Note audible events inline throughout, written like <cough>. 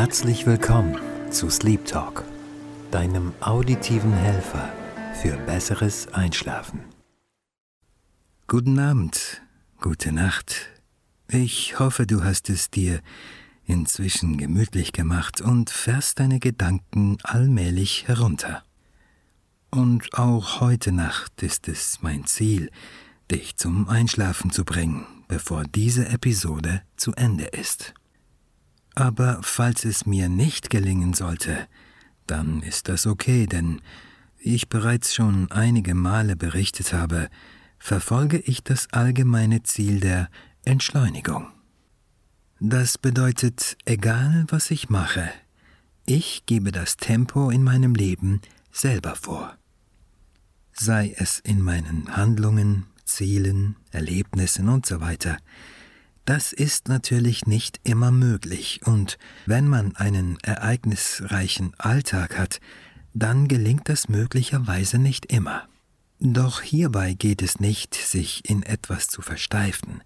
Herzlich willkommen zu Sleep Talk, deinem auditiven Helfer für besseres Einschlafen. Guten Abend, gute Nacht. Ich hoffe, du hast es dir inzwischen gemütlich gemacht und fährst deine Gedanken allmählich herunter. Und auch heute Nacht ist es mein Ziel, dich zum Einschlafen zu bringen, bevor diese Episode zu Ende ist. Aber falls es mir nicht gelingen sollte, dann ist das okay, denn wie ich bereits schon einige Male berichtet habe, verfolge ich das allgemeine Ziel der Entschleunigung. Das bedeutet, egal was ich mache, ich gebe das Tempo in meinem Leben selber vor. Sei es in meinen Handlungen, Zielen, Erlebnissen und so weiter. Das ist natürlich nicht immer möglich, und wenn man einen ereignisreichen Alltag hat, dann gelingt das möglicherweise nicht immer. Doch hierbei geht es nicht, sich in etwas zu versteifen,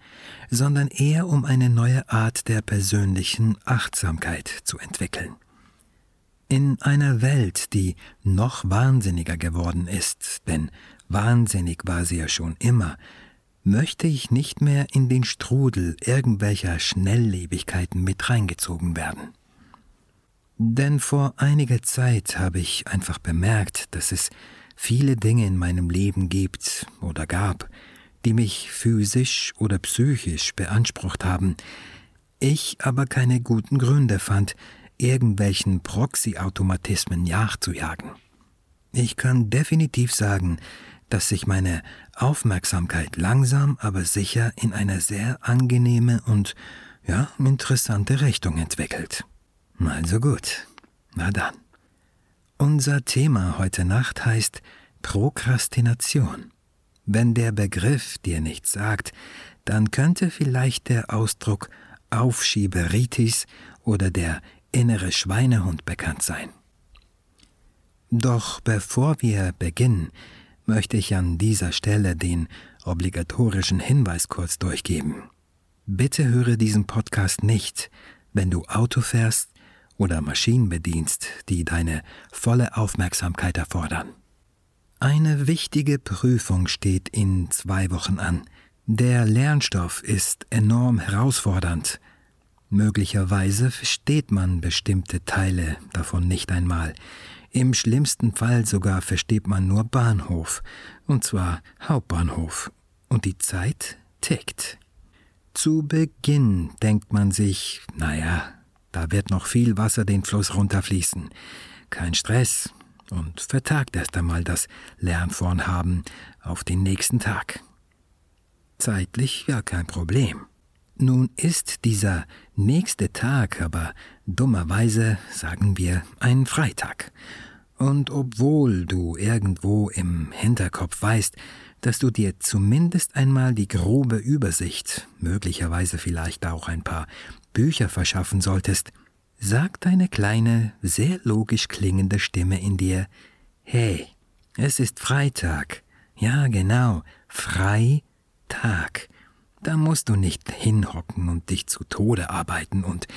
sondern eher um eine neue Art der persönlichen Achtsamkeit zu entwickeln. In einer Welt, die noch wahnsinniger geworden ist, denn wahnsinnig war sie ja schon immer, möchte ich nicht mehr in den Strudel irgendwelcher Schnelllebigkeiten mit reingezogen werden. Denn vor einiger Zeit habe ich einfach bemerkt, dass es viele Dinge in meinem Leben gibt oder gab, die mich physisch oder psychisch beansprucht haben, ich aber keine guten Gründe fand, irgendwelchen Proxy-Automatismen nachzujagen. Ich kann definitiv sagen, dass sich meine Aufmerksamkeit langsam aber sicher in eine sehr angenehme und ja, interessante Richtung entwickelt. Also gut, na dann. Unser Thema heute Nacht heißt Prokrastination. Wenn der Begriff dir nichts sagt, dann könnte vielleicht der Ausdruck Aufschieberitis oder der innere Schweinehund bekannt sein. Doch bevor wir beginnen, möchte ich an dieser Stelle den obligatorischen Hinweis kurz durchgeben. Bitte höre diesen Podcast nicht, wenn du Auto fährst oder Maschinen bedienst, die deine volle Aufmerksamkeit erfordern. Eine wichtige Prüfung steht in zwei Wochen an. Der Lernstoff ist enorm herausfordernd. Möglicherweise versteht man bestimmte Teile davon nicht einmal. Im schlimmsten Fall sogar versteht man nur Bahnhof, und zwar Hauptbahnhof, und die Zeit tickt. Zu Beginn denkt man sich, naja, da wird noch viel Wasser den Fluss runterfließen. Kein Stress und vertagt erst einmal das Lernvorhaben auf den nächsten Tag. Zeitlich ja kein Problem. Nun ist dieser nächste Tag aber dummerweise, sagen wir, ein Freitag. Und obwohl du irgendwo im Hinterkopf weißt, dass du dir zumindest einmal die grobe Übersicht, möglicherweise vielleicht auch ein paar Bücher verschaffen solltest, sagt eine kleine, sehr logisch klingende Stimme in dir Hey, es ist Freitag. Ja, genau, Freitag. Da musst du nicht hinhocken und dich zu Tode arbeiten und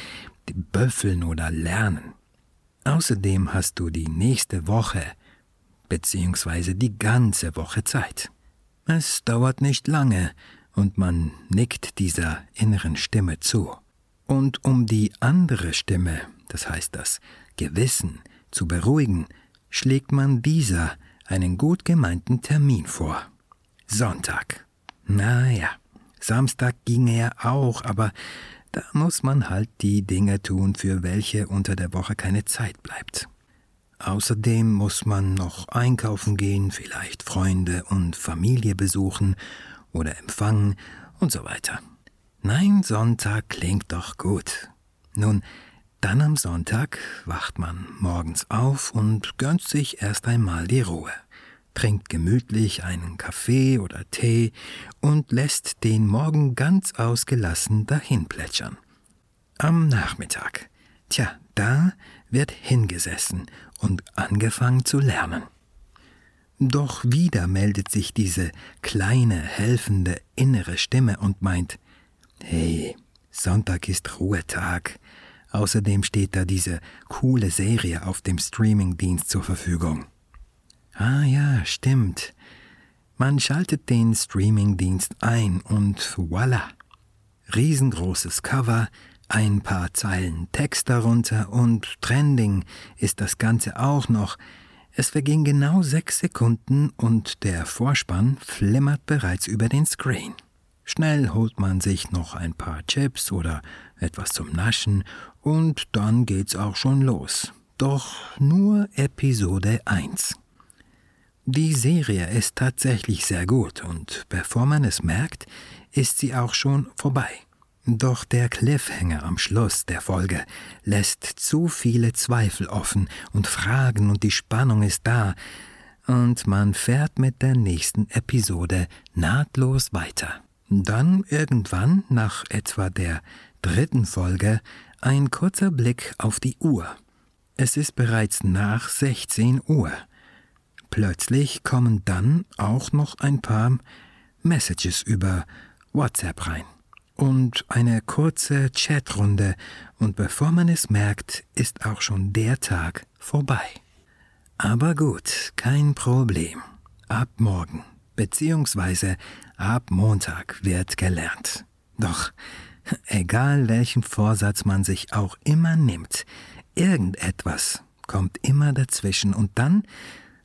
büffeln oder lernen. Außerdem hast du die nächste Woche beziehungsweise die ganze Woche Zeit. Es dauert nicht lange, und man nickt dieser inneren Stimme zu. Und um die andere Stimme, das heißt das Gewissen, zu beruhigen, schlägt man dieser einen gut gemeinten Termin vor. Sonntag. Na ja, Samstag ginge er auch, aber da muss man halt die Dinge tun, für welche unter der Woche keine Zeit bleibt. Außerdem muss man noch einkaufen gehen, vielleicht Freunde und Familie besuchen oder empfangen und so weiter. Nein, Sonntag klingt doch gut. Nun, dann am Sonntag wacht man morgens auf und gönnt sich erst einmal die Ruhe trinkt gemütlich einen Kaffee oder Tee und lässt den Morgen ganz ausgelassen dahinplätschern. Am Nachmittag, tja, da wird hingesessen und angefangen zu lernen. Doch wieder meldet sich diese kleine, helfende innere Stimme und meint, Hey, Sonntag ist Ruhetag, Außerdem steht da diese coole Serie auf dem Streamingdienst zur Verfügung. Ah ja, stimmt. Man schaltet den Streamingdienst ein und voilà. Riesengroßes Cover, ein paar Zeilen Text darunter und trending ist das Ganze auch noch. Es verging genau sechs Sekunden und der Vorspann flimmert bereits über den Screen. Schnell holt man sich noch ein paar Chips oder etwas zum Naschen und dann geht's auch schon los. Doch nur Episode 1. Die Serie ist tatsächlich sehr gut und bevor man es merkt, ist sie auch schon vorbei. Doch der Cliffhanger am Schluss der Folge lässt zu viele Zweifel offen und Fragen und die Spannung ist da, und man fährt mit der nächsten Episode nahtlos weiter. Dann irgendwann, nach etwa der dritten Folge, ein kurzer Blick auf die Uhr. Es ist bereits nach 16 Uhr. Plötzlich kommen dann auch noch ein paar Messages über WhatsApp rein und eine kurze Chatrunde, und bevor man es merkt, ist auch schon der Tag vorbei. Aber gut, kein Problem. Ab morgen, beziehungsweise ab Montag wird gelernt. Doch, egal welchen Vorsatz man sich auch immer nimmt, irgendetwas kommt immer dazwischen und dann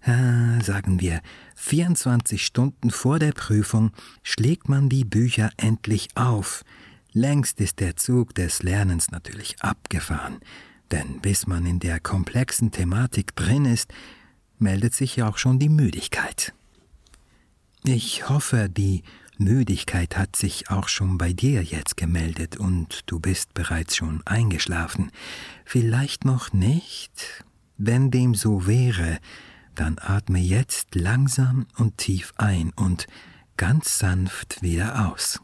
sagen wir, 24 Stunden vor der Prüfung schlägt man die Bücher endlich auf. Längst ist der Zug des Lernens natürlich abgefahren, denn bis man in der komplexen Thematik drin ist, meldet sich ja auch schon die Müdigkeit. Ich hoffe, die Müdigkeit hat sich auch schon bei dir jetzt gemeldet und du bist bereits schon eingeschlafen. Vielleicht noch nicht? Wenn dem so wäre, dann atme jetzt langsam und tief ein und ganz sanft wieder aus.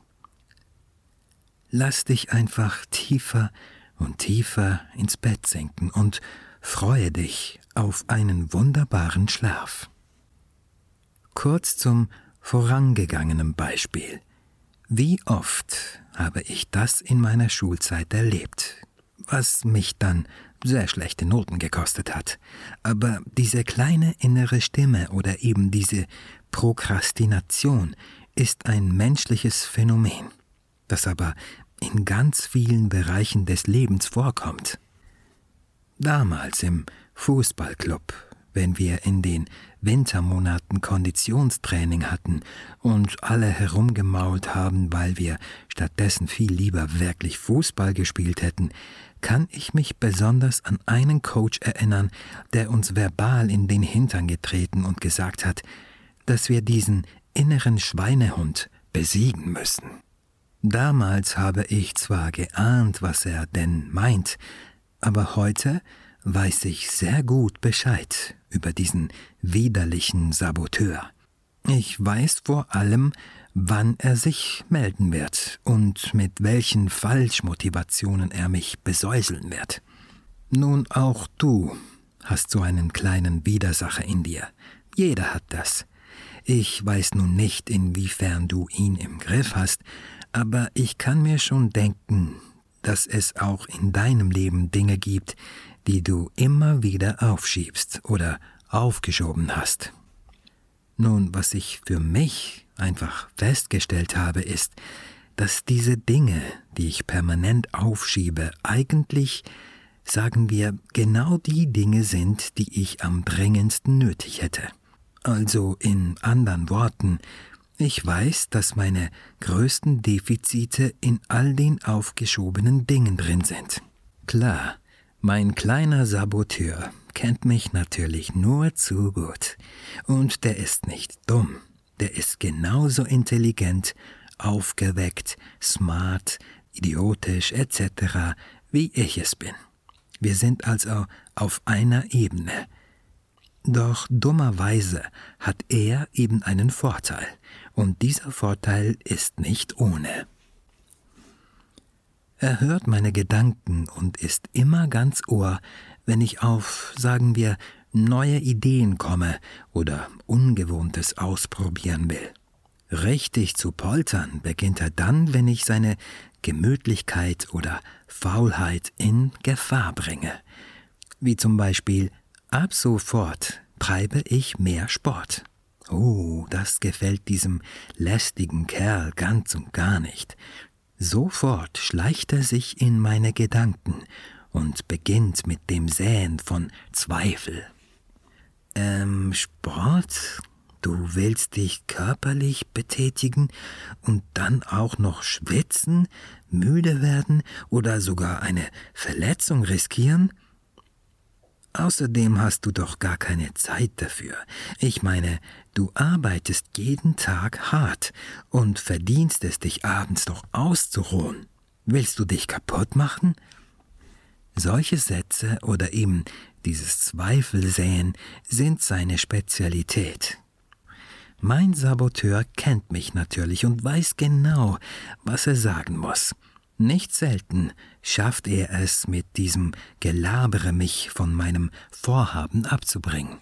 Lass dich einfach tiefer und tiefer ins Bett sinken und freue dich auf einen wunderbaren Schlaf. Kurz zum vorangegangenen Beispiel. Wie oft habe ich das in meiner Schulzeit erlebt, was mich dann sehr schlechte Noten gekostet hat. Aber diese kleine innere Stimme oder eben diese Prokrastination ist ein menschliches Phänomen, das aber in ganz vielen Bereichen des Lebens vorkommt. Damals im Fußballclub, wenn wir in den Wintermonaten Konditionstraining hatten und alle herumgemault haben, weil wir stattdessen viel lieber wirklich Fußball gespielt hätten, kann ich mich besonders an einen Coach erinnern, der uns verbal in den Hintern getreten und gesagt hat, dass wir diesen inneren Schweinehund besiegen müssen. Damals habe ich zwar geahnt, was er denn meint, aber heute weiß ich sehr gut Bescheid über diesen widerlichen Saboteur. Ich weiß vor allem, wann er sich melden wird und mit welchen Falschmotivationen er mich besäuseln wird. Nun auch du hast so einen kleinen Widersacher in dir. Jeder hat das. Ich weiß nun nicht, inwiefern du ihn im Griff hast, aber ich kann mir schon denken, dass es auch in deinem Leben Dinge gibt, die du immer wieder aufschiebst oder aufgeschoben hast. Nun, was ich für mich einfach festgestellt habe, ist, dass diese Dinge, die ich permanent aufschiebe, eigentlich, sagen wir, genau die Dinge sind, die ich am dringendsten nötig hätte. Also in anderen Worten, ich weiß, dass meine größten Defizite in all den aufgeschobenen Dingen drin sind. Klar, mein kleiner Saboteur kennt mich natürlich nur zu gut. Und der ist nicht dumm der ist genauso intelligent, aufgeweckt, smart, idiotisch etc., wie ich es bin. Wir sind also auf einer Ebene. Doch dummerweise hat er eben einen Vorteil, und dieser Vorteil ist nicht ohne. Er hört meine Gedanken und ist immer ganz ohr, wenn ich auf, sagen wir, neue Ideen komme oder Ungewohntes ausprobieren will. Richtig zu poltern beginnt er dann, wenn ich seine Gemütlichkeit oder Faulheit in Gefahr bringe. Wie zum Beispiel, ab sofort treibe ich mehr Sport. Oh, das gefällt diesem lästigen Kerl ganz und gar nicht. Sofort schleicht er sich in meine Gedanken und beginnt mit dem Säen von Zweifel. Ähm, Sport? Du willst dich körperlich betätigen und dann auch noch schwitzen, müde werden oder sogar eine Verletzung riskieren? Außerdem hast du doch gar keine Zeit dafür. Ich meine, du arbeitest jeden Tag hart und verdienst es dich abends doch auszuruhen. Willst du dich kaputt machen? Solche Sätze oder eben dieses Zweifelsäen sind seine Spezialität. Mein Saboteur kennt mich natürlich und weiß genau, was er sagen muss. Nicht selten schafft er es mit diesem Gelabere mich von meinem Vorhaben abzubringen.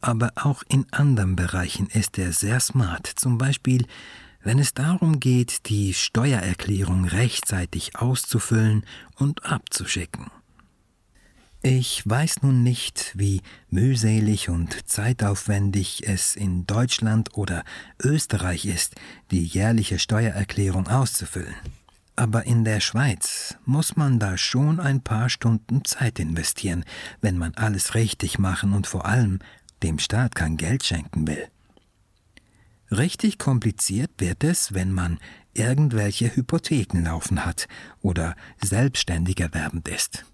Aber auch in anderen Bereichen ist er sehr smart, zum Beispiel wenn es darum geht, die Steuererklärung rechtzeitig auszufüllen und abzuschicken. Ich weiß nun nicht, wie mühselig und zeitaufwendig es in Deutschland oder Österreich ist, die jährliche Steuererklärung auszufüllen. Aber in der Schweiz muss man da schon ein paar Stunden Zeit investieren, wenn man alles richtig machen und vor allem dem Staat kein Geld schenken will. Richtig kompliziert wird es, wenn man irgendwelche Hypotheken laufen hat oder selbstständig erwerbend ist.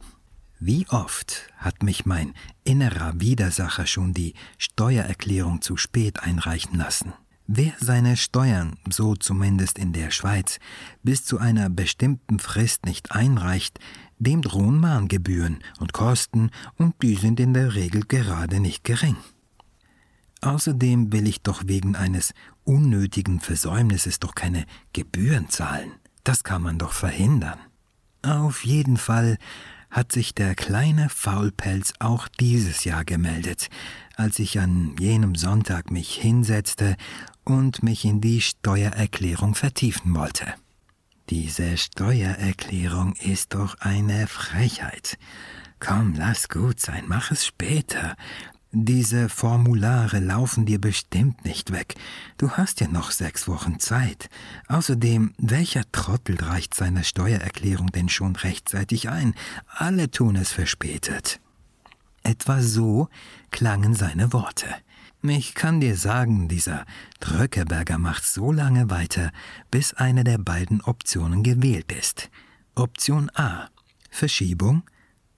Wie oft hat mich mein innerer Widersacher schon die Steuererklärung zu spät einreichen lassen? Wer seine Steuern, so zumindest in der Schweiz, bis zu einer bestimmten Frist nicht einreicht, dem drohen Mahngebühren und Kosten, und die sind in der Regel gerade nicht gering. Außerdem will ich doch wegen eines unnötigen Versäumnisses doch keine Gebühren zahlen. Das kann man doch verhindern. Auf jeden Fall hat sich der kleine Faulpelz auch dieses Jahr gemeldet, als ich an jenem Sonntag mich hinsetzte und mich in die Steuererklärung vertiefen wollte. Diese Steuererklärung ist doch eine Frechheit. Komm, lass gut sein, mach es später. Diese Formulare laufen dir bestimmt nicht weg. Du hast ja noch sechs Wochen Zeit. Außerdem, welcher Trottel reicht seine Steuererklärung denn schon rechtzeitig ein? Alle tun es verspätet. Etwa so klangen seine Worte. Ich kann dir sagen, dieser Dröckeberger macht so lange weiter, bis eine der beiden Optionen gewählt ist. Option A Verschiebung,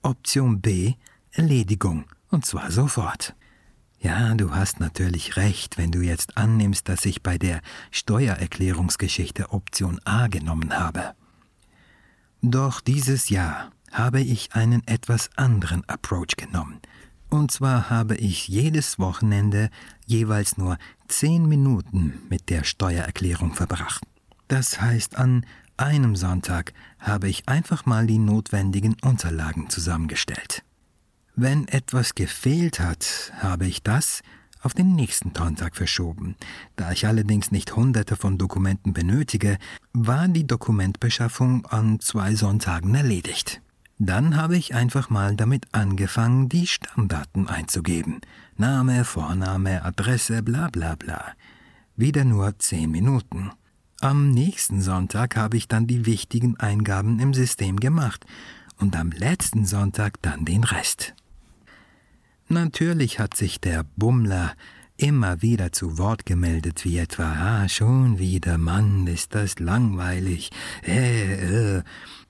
Option B Erledigung und zwar sofort. Ja, du hast natürlich recht, wenn du jetzt annimmst, dass ich bei der Steuererklärungsgeschichte Option A genommen habe. Doch dieses Jahr habe ich einen etwas anderen Approach genommen. Und zwar habe ich jedes Wochenende jeweils nur zehn Minuten mit der Steuererklärung verbracht. Das heißt, an einem Sonntag habe ich einfach mal die notwendigen Unterlagen zusammengestellt. Wenn etwas gefehlt hat, habe ich das auf den nächsten Sonntag verschoben. Da ich allerdings nicht hunderte von Dokumenten benötige, war die Dokumentbeschaffung an zwei Sonntagen erledigt. Dann habe ich einfach mal damit angefangen, die Stammdaten einzugeben. Name, Vorname, Adresse, bla bla bla. Wieder nur zehn Minuten. Am nächsten Sonntag habe ich dann die wichtigen Eingaben im System gemacht und am letzten Sonntag dann den Rest. Natürlich hat sich der Bummler immer wieder zu Wort gemeldet, wie etwa, ah, schon wieder, Mann, ist das langweilig, äh, äh,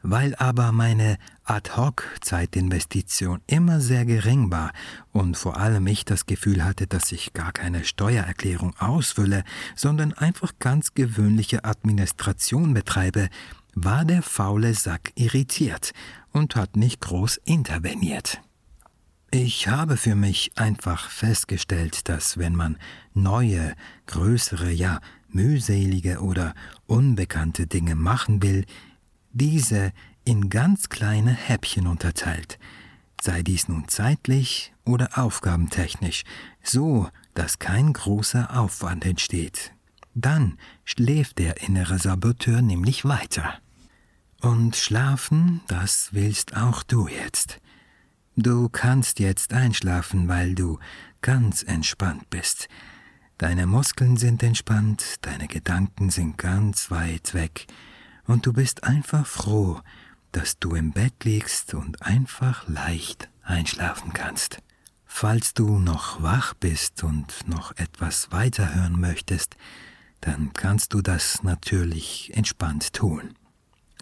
weil aber meine Ad-hoc-Zeitinvestition immer sehr gering war und vor allem ich das Gefühl hatte, dass ich gar keine Steuererklärung ausfülle, sondern einfach ganz gewöhnliche Administration betreibe, war der faule Sack irritiert und hat nicht groß interveniert. Ich habe für mich einfach festgestellt, dass wenn man neue, größere, ja mühselige oder unbekannte Dinge machen will, diese in ganz kleine Häppchen unterteilt, sei dies nun zeitlich oder aufgabentechnisch, so dass kein großer Aufwand entsteht. Dann schläft der innere Saboteur nämlich weiter. Und schlafen, das willst auch du jetzt. Du kannst jetzt einschlafen, weil du ganz entspannt bist. Deine Muskeln sind entspannt, deine Gedanken sind ganz weit weg, und du bist einfach froh, dass du im Bett liegst und einfach leicht einschlafen kannst. Falls du noch wach bist und noch etwas weiterhören möchtest, dann kannst du das natürlich entspannt tun.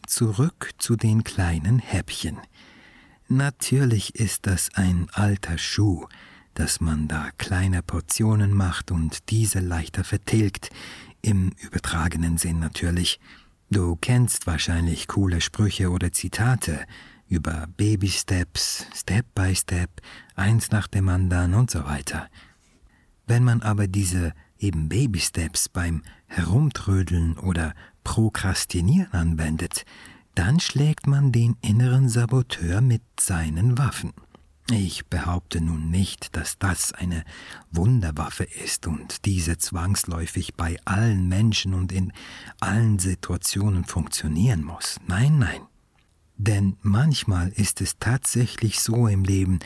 Zurück zu den kleinen Häppchen. Natürlich ist das ein alter Schuh, dass man da kleine Portionen macht und diese leichter vertilgt, im übertragenen Sinn natürlich. Du kennst wahrscheinlich coole Sprüche oder Zitate über Baby Steps, Step by Step, eins nach dem anderen und so weiter. Wenn man aber diese eben Baby Steps beim Herumtrödeln oder Prokrastinieren anwendet, dann schlägt man den inneren Saboteur mit seinen Waffen. Ich behaupte nun nicht, dass das eine Wunderwaffe ist und diese zwangsläufig bei allen Menschen und in allen Situationen funktionieren muss. Nein, nein. Denn manchmal ist es tatsächlich so im Leben,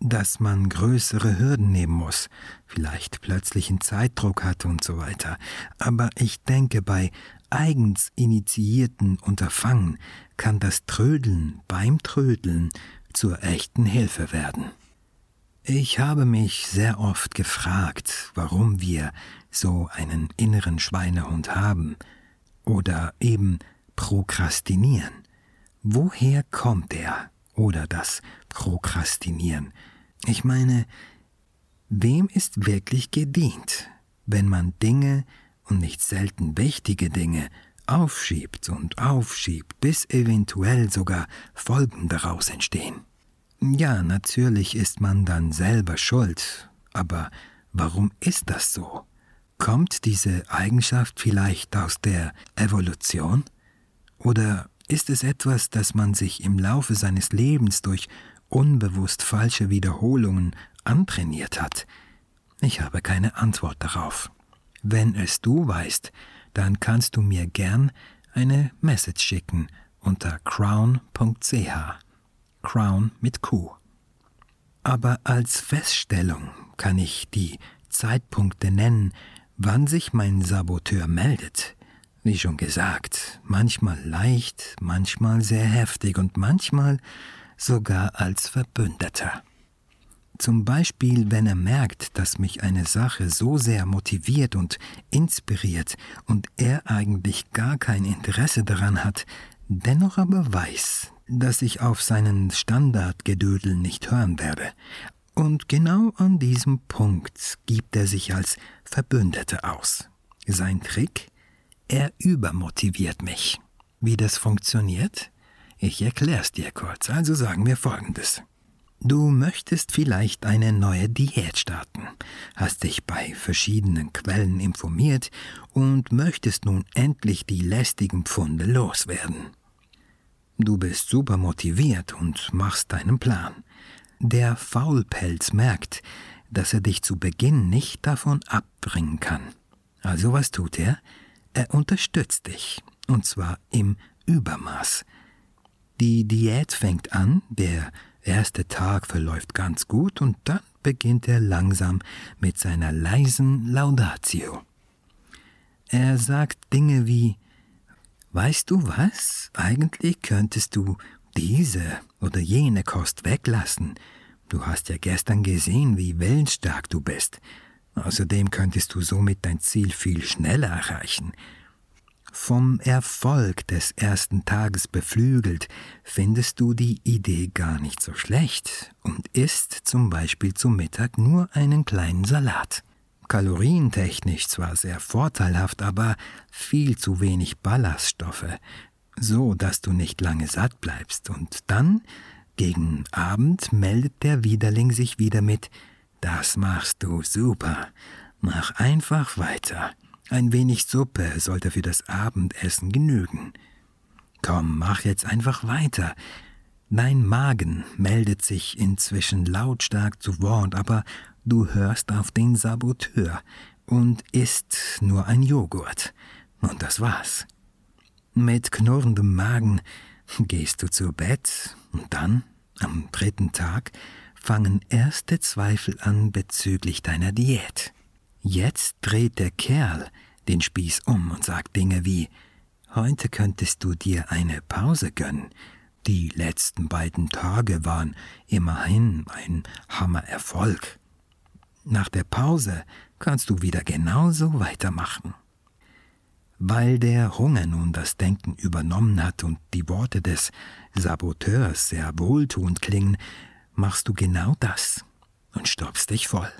dass man größere Hürden nehmen muss, vielleicht plötzlichen Zeitdruck hat und so weiter. Aber ich denke, bei eigens initiierten Unterfangen kann das Trödeln beim Trödeln zur echten Hilfe werden. Ich habe mich sehr oft gefragt, warum wir so einen inneren Schweinehund haben oder eben prokrastinieren. Woher kommt er oder das Prokrastinieren? Ich meine, wem ist wirklich gedient, wenn man Dinge und nicht selten wichtige Dinge aufschiebt und aufschiebt, bis eventuell sogar Folgen daraus entstehen. Ja, natürlich ist man dann selber schuld, aber warum ist das so? Kommt diese Eigenschaft vielleicht aus der Evolution? Oder ist es etwas, das man sich im Laufe seines Lebens durch unbewusst falsche Wiederholungen antrainiert hat? Ich habe keine Antwort darauf. Wenn es du weißt, dann kannst du mir gern eine Message schicken unter crown.ch. Crown mit Q. Aber als Feststellung kann ich die Zeitpunkte nennen, wann sich mein Saboteur meldet. Wie schon gesagt, manchmal leicht, manchmal sehr heftig und manchmal sogar als Verbündeter. Zum Beispiel, wenn er merkt, dass mich eine Sache so sehr motiviert und inspiriert und er eigentlich gar kein Interesse daran hat, dennoch aber weiß, dass ich auf seinen Standardgedödel nicht hören werde. Und genau an diesem Punkt gibt er sich als Verbündeter aus. Sein Trick? Er übermotiviert mich. Wie das funktioniert? Ich erklär's dir kurz, also sagen wir folgendes. Du möchtest vielleicht eine neue Diät starten, hast dich bei verschiedenen Quellen informiert und möchtest nun endlich die lästigen Pfunde loswerden. Du bist super motiviert und machst deinen Plan. Der Faulpelz merkt, dass er dich zu Beginn nicht davon abbringen kann. Also was tut er? Er unterstützt dich, und zwar im Übermaß. Die Diät fängt an, der erste Tag verläuft ganz gut und dann beginnt er langsam mit seiner leisen Laudatio. Er sagt Dinge wie Weißt du was? Eigentlich könntest du diese oder jene Kost weglassen. Du hast ja gestern gesehen, wie willensstark du bist. Außerdem könntest du somit dein Ziel viel schneller erreichen. Vom Erfolg des ersten Tages beflügelt, findest du die Idee gar nicht so schlecht und isst zum Beispiel zum Mittag nur einen kleinen Salat. Kalorientechnisch zwar sehr vorteilhaft, aber viel zu wenig Ballaststoffe, so dass du nicht lange satt bleibst. Und dann, gegen Abend, meldet der Widerling sich wieder mit Das machst du super. Mach einfach weiter. Ein wenig Suppe sollte für das Abendessen genügen. Komm, mach jetzt einfach weiter. Dein Magen meldet sich inzwischen lautstark zu Wort, aber du hörst auf den Saboteur und isst nur ein Joghurt. Und das war's. Mit knurrendem Magen gehst du zu Bett und dann, am dritten Tag, fangen erste Zweifel an bezüglich deiner Diät. Jetzt dreht der Kerl den Spieß um und sagt Dinge wie Heute könntest du dir eine Pause gönnen. Die letzten beiden Tage waren immerhin ein Hammererfolg. Nach der Pause kannst du wieder genauso weitermachen. Weil der Hunger nun das Denken übernommen hat und die Worte des Saboteurs sehr wohltuend klingen, machst du genau das und stopfst dich voll.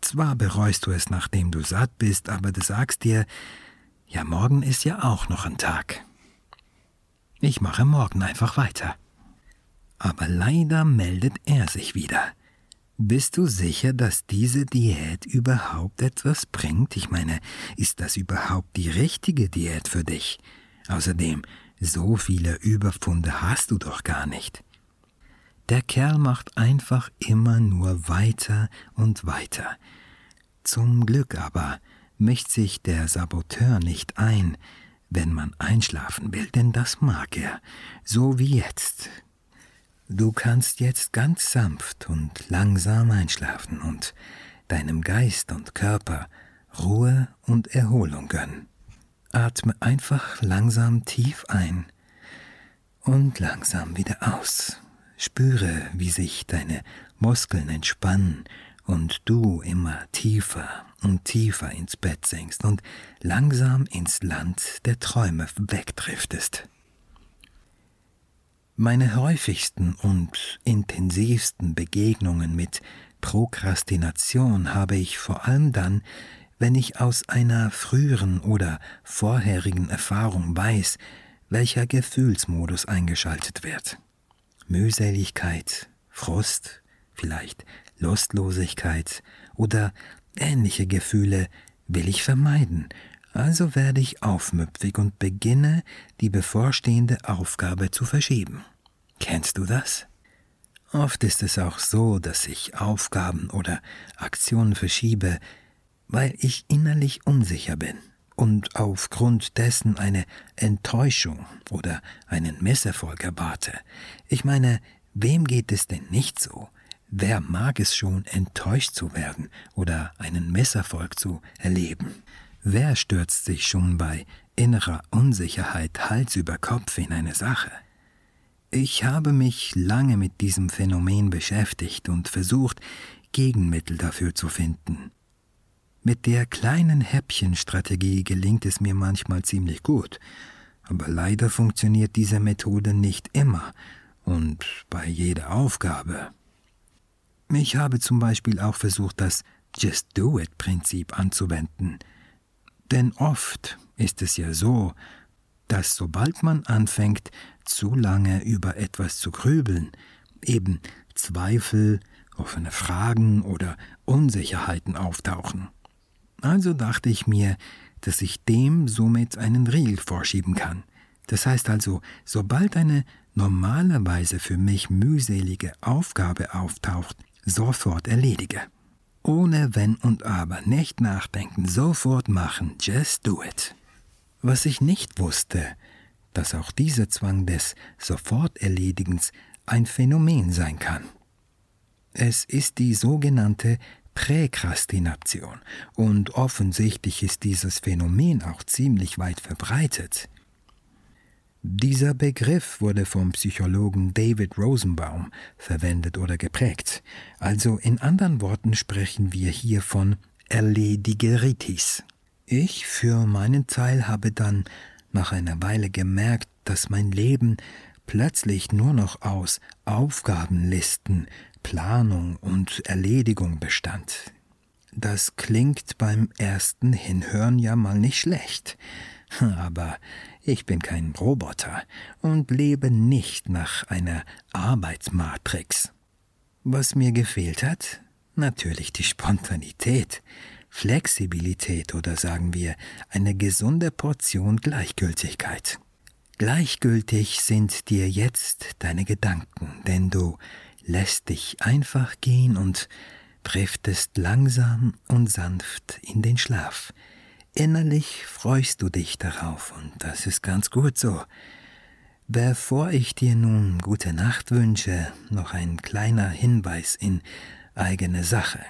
Zwar bereust du es, nachdem du satt bist, aber du sagst dir, ja, morgen ist ja auch noch ein Tag. Ich mache morgen einfach weiter. Aber leider meldet er sich wieder. Bist du sicher, dass diese Diät überhaupt etwas bringt? Ich meine, ist das überhaupt die richtige Diät für dich? Außerdem, so viele Überfunde hast du doch gar nicht. Der Kerl macht einfach immer nur weiter und weiter. Zum Glück aber mischt sich der Saboteur nicht ein, wenn man einschlafen will, denn das mag er, so wie jetzt. Du kannst jetzt ganz sanft und langsam einschlafen und deinem Geist und Körper Ruhe und Erholung gönnen. Atme einfach langsam tief ein und langsam wieder aus. Spüre, wie sich deine Muskeln entspannen und du immer tiefer und tiefer ins Bett sinkst und langsam ins Land der Träume wegdriftest. Meine häufigsten und intensivsten Begegnungen mit Prokrastination habe ich vor allem dann, wenn ich aus einer früheren oder vorherigen Erfahrung weiß, welcher Gefühlsmodus eingeschaltet wird. Mühseligkeit, Frust, vielleicht Lustlosigkeit oder ähnliche Gefühle will ich vermeiden also werde ich aufmüpfig und beginne, die bevorstehende Aufgabe zu verschieben. Kennst du das? Oft ist es auch so, dass ich Aufgaben oder Aktionen verschiebe, weil ich innerlich unsicher bin und aufgrund dessen eine Enttäuschung oder einen Misserfolg erwarte. Ich meine, wem geht es denn nicht so? Wer mag es schon, enttäuscht zu werden oder einen Misserfolg zu erleben? Wer stürzt sich schon bei innerer Unsicherheit Hals über Kopf in eine Sache? Ich habe mich lange mit diesem Phänomen beschäftigt und versucht, Gegenmittel dafür zu finden. Mit der kleinen Häppchenstrategie gelingt es mir manchmal ziemlich gut, aber leider funktioniert diese Methode nicht immer und bei jeder Aufgabe. Ich habe zum Beispiel auch versucht, das Just Do It Prinzip anzuwenden – denn oft ist es ja so, dass sobald man anfängt, zu lange über etwas zu grübeln, eben Zweifel, offene Fragen oder Unsicherheiten auftauchen. Also dachte ich mir, dass ich dem somit einen Riegel vorschieben kann. Das heißt also, sobald eine normalerweise für mich mühselige Aufgabe auftaucht, sofort erledige. Ohne Wenn und Aber, nicht nachdenken, sofort machen, just do it. Was ich nicht wusste, dass auch dieser Zwang des Soforterledigens ein Phänomen sein kann. Es ist die sogenannte Präkrastination und offensichtlich ist dieses Phänomen auch ziemlich weit verbreitet. Dieser Begriff wurde vom Psychologen David Rosenbaum verwendet oder geprägt. Also in anderen Worten sprechen wir hier von Erledigeritis. Ich für meinen Teil habe dann nach einer Weile gemerkt, dass mein Leben plötzlich nur noch aus Aufgabenlisten, Planung und Erledigung bestand. Das klingt beim ersten Hinhören ja mal nicht schlecht, <laughs> aber ich bin kein Roboter und lebe nicht nach einer Arbeitsmatrix. Was mir gefehlt hat? Natürlich die Spontanität, Flexibilität oder sagen wir eine gesunde Portion Gleichgültigkeit. Gleichgültig sind dir jetzt deine Gedanken, denn du lässt dich einfach gehen und driftest langsam und sanft in den Schlaf, Innerlich freust du dich darauf und das ist ganz gut so. Bevor ich dir nun gute Nacht wünsche, noch ein kleiner Hinweis in eigene Sache.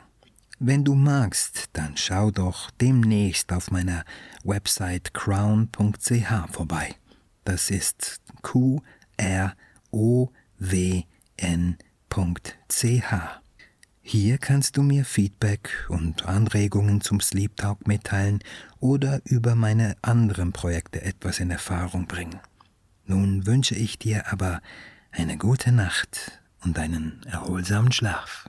Wenn du magst, dann schau doch demnächst auf meiner Website crown.ch vorbei. Das ist q r o w n.ch. Hier kannst du mir Feedback und Anregungen zum Sleep Talk mitteilen oder über meine anderen Projekte etwas in Erfahrung bringen. Nun wünsche ich dir aber eine gute Nacht und einen erholsamen Schlaf.